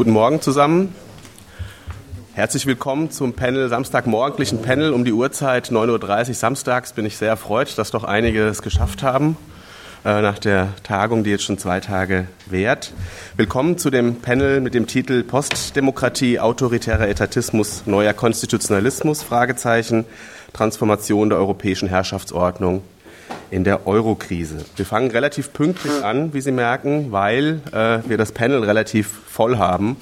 Guten Morgen zusammen. Herzlich willkommen zum Panel, Samstagmorgendlichen Panel um die Uhrzeit 9.30 Uhr samstags. Bin ich sehr erfreut, dass doch einige es geschafft haben äh, nach der Tagung, die jetzt schon zwei Tage währt. Willkommen zu dem Panel mit dem Titel Postdemokratie, autoritärer Etatismus, neuer Konstitutionalismus, Fragezeichen, Transformation der europäischen Herrschaftsordnung in der Eurokrise. Wir fangen relativ pünktlich an, wie Sie merken, weil äh, wir das Panel relativ voll haben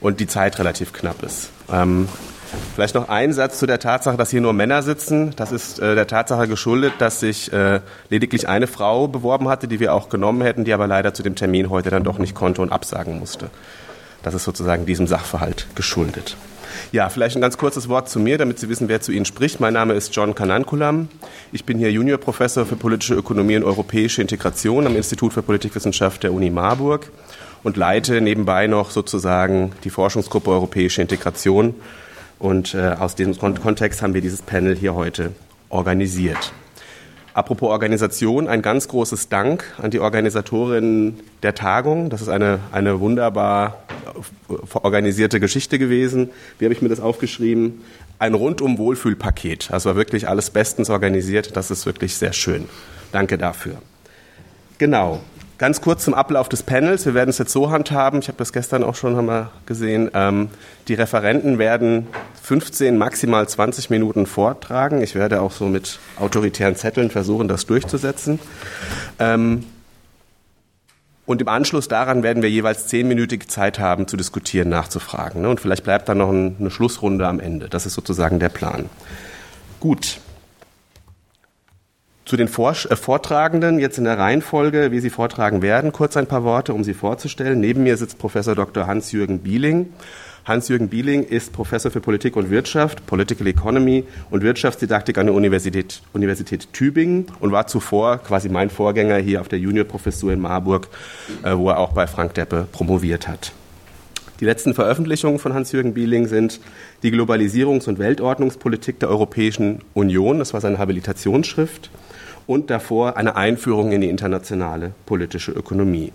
und die Zeit relativ knapp ist. Ähm, vielleicht noch ein Satz zu der Tatsache, dass hier nur Männer sitzen. Das ist äh, der Tatsache geschuldet, dass sich äh, lediglich eine Frau beworben hatte, die wir auch genommen hätten, die aber leider zu dem Termin heute dann doch nicht konnte und absagen musste. Das ist sozusagen diesem Sachverhalt geschuldet. Ja, vielleicht ein ganz kurzes Wort zu mir, damit Sie wissen, wer zu Ihnen spricht. Mein Name ist John Kanankulam. Ich bin hier Juniorprofessor für politische Ökonomie und europäische Integration am Institut für Politikwissenschaft der Uni Marburg und leite nebenbei noch sozusagen die Forschungsgruppe Europäische Integration. Und äh, aus diesem Kontext haben wir dieses Panel hier heute organisiert. Apropos Organisation, ein ganz großes Dank an die Organisatorin der Tagung. Das ist eine, eine wunderbar organisierte Geschichte gewesen. Wie habe ich mir das aufgeschrieben? Ein rundum Wohlfühlpaket. Also war wirklich alles bestens organisiert. Das ist wirklich sehr schön. Danke dafür. Genau. Ganz kurz zum Ablauf des Panels. Wir werden es jetzt so handhaben. Ich habe das gestern auch schon mal gesehen. Ähm, die Referenten werden 15, maximal 20 Minuten vortragen. Ich werde auch so mit autoritären Zetteln versuchen, das durchzusetzen. Ähm, und im Anschluss daran werden wir jeweils zehnminütige Zeit haben, zu diskutieren, nachzufragen. Ne? Und vielleicht bleibt dann noch eine Schlussrunde am Ende. Das ist sozusagen der Plan. Gut. Zu den äh, Vortragenden jetzt in der Reihenfolge, wie sie vortragen werden, kurz ein paar Worte, um sie vorzustellen. Neben mir sitzt Professor Dr. Hans-Jürgen Bieling. Hans-Jürgen Bieling ist Professor für Politik und Wirtschaft, Political Economy und Wirtschaftsdidaktik an der Universität, Universität Tübingen und war zuvor quasi mein Vorgänger hier auf der Juniorprofessur in Marburg, äh, wo er auch bei Frank Deppe promoviert hat. Die letzten Veröffentlichungen von Hans-Jürgen Bieling sind die Globalisierungs- und Weltordnungspolitik der Europäischen Union, das war seine Habilitationsschrift, und davor eine Einführung in die internationale politische Ökonomie.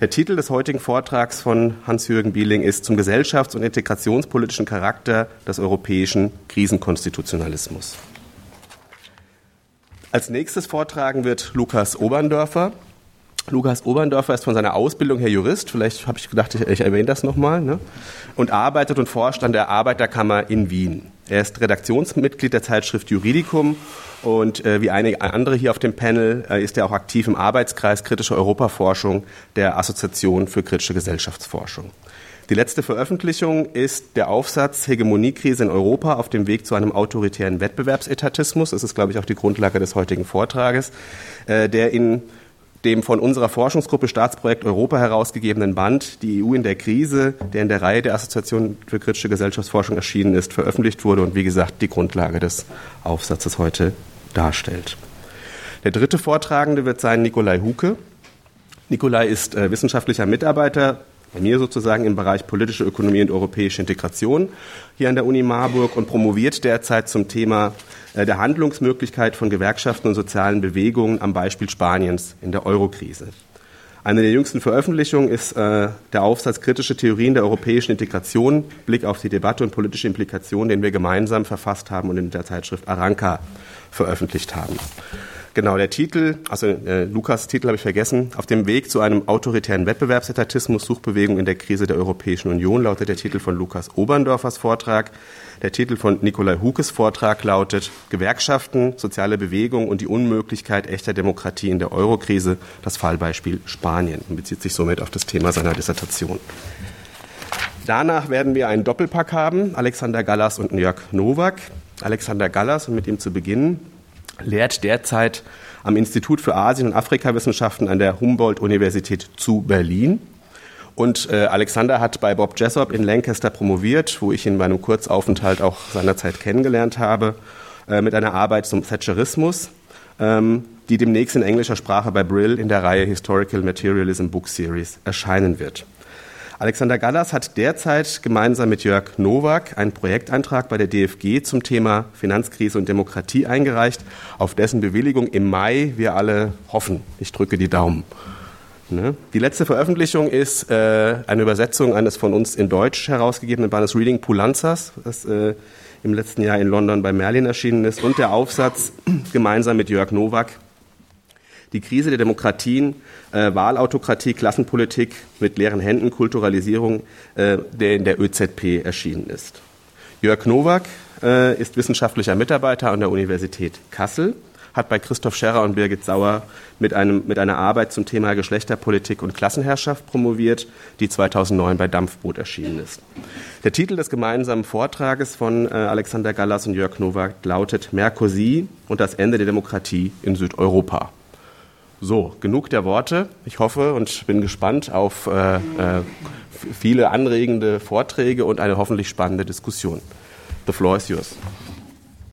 Der Titel des heutigen Vortrags von Hans-Jürgen Bieling ist zum gesellschafts- und integrationspolitischen Charakter des europäischen Krisenkonstitutionalismus. Als nächstes vortragen wird Lukas Oberndörfer. Lukas Oberndörfer ist von seiner Ausbildung her Jurist, vielleicht habe ich gedacht, ich, ich erwähne das nochmal, ne? und arbeitet und forscht an der Arbeiterkammer in Wien. Er ist Redaktionsmitglied der Zeitschrift Juridicum und äh, wie einige andere hier auf dem Panel äh, ist er auch aktiv im Arbeitskreis Kritische Europaforschung der Assoziation für kritische Gesellschaftsforschung. Die letzte Veröffentlichung ist der Aufsatz Hegemoniekrise in Europa auf dem Weg zu einem autoritären Wettbewerbsetatismus. Das ist, glaube ich, auch die Grundlage des heutigen Vortrages, äh, der in dem von unserer Forschungsgruppe Staatsprojekt Europa herausgegebenen Band Die EU in der Krise, der in der Reihe der Assoziation für kritische Gesellschaftsforschung erschienen ist, veröffentlicht wurde und wie gesagt die Grundlage des Aufsatzes heute darstellt. Der dritte Vortragende wird sein Nikolai Huke. Nikolai ist äh, wissenschaftlicher Mitarbeiter bei mir sozusagen im Bereich politische Ökonomie und europäische Integration hier an der Uni Marburg und promoviert derzeit zum Thema äh, der Handlungsmöglichkeit von Gewerkschaften und sozialen Bewegungen am Beispiel Spaniens in der Eurokrise. Eine der jüngsten Veröffentlichungen ist äh, der Aufsatz Kritische Theorien der europäischen Integration, Blick auf die Debatte und politische Implikationen, den wir gemeinsam verfasst haben und in der Zeitschrift Aranka veröffentlicht haben. Genau, der Titel, also äh, Lukas Titel habe ich vergessen, auf dem Weg zu einem autoritären Wettbewerbsetatismus, Suchbewegung in der Krise der Europäischen Union, lautet der Titel von Lukas Oberndorfers Vortrag. Der Titel von Nikolai Hukes Vortrag lautet Gewerkschaften, soziale Bewegung und die Unmöglichkeit echter Demokratie in der Eurokrise, das Fallbeispiel Spanien und bezieht sich somit auf das Thema seiner Dissertation. Danach werden wir einen Doppelpack haben, Alexander Gallas und Jörg Nowak. Alexander Gallas, um mit ihm zu beginnen, lehrt derzeit am Institut für Asien- und Afrikawissenschaften an der Humboldt-Universität zu Berlin. Und äh, Alexander hat bei Bob Jessop in Lancaster promoviert, wo ich ihn bei einem Kurzaufenthalt auch seinerzeit kennengelernt habe, äh, mit einer Arbeit zum Thatcherismus, ähm, die demnächst in englischer Sprache bei Brill in der Reihe Historical Materialism Book Series erscheinen wird. Alexander Gallas hat derzeit gemeinsam mit Jörg Nowak einen Projektantrag bei der DFG zum Thema Finanzkrise und Demokratie eingereicht, auf dessen Bewilligung im Mai wir alle hoffen. Ich drücke die Daumen. Ne? Die letzte Veröffentlichung ist äh, eine Übersetzung eines von uns in Deutsch herausgegebenen Bandes Reading Pulanzas, das äh, im letzten Jahr in London bei Merlin erschienen ist, und der Aufsatz gemeinsam mit Jörg Nowak, die Krise der Demokratien, äh, Wahlautokratie, Klassenpolitik mit leeren Händen, Kulturalisierung, äh, der in der ÖZP erschienen ist. Jörg Nowak äh, ist wissenschaftlicher Mitarbeiter an der Universität Kassel hat bei Christoph Scherrer und Birgit Sauer mit, einem, mit einer Arbeit zum Thema Geschlechterpolitik und Klassenherrschaft promoviert, die 2009 bei Dampfboot erschienen ist. Der Titel des gemeinsamen Vortrages von äh, Alexander Gallas und Jörg Nowak lautet Merkosie und das Ende der Demokratie in Südeuropa. So, genug der Worte. Ich hoffe und bin gespannt auf äh, äh, viele anregende Vorträge und eine hoffentlich spannende Diskussion. The floor is yours.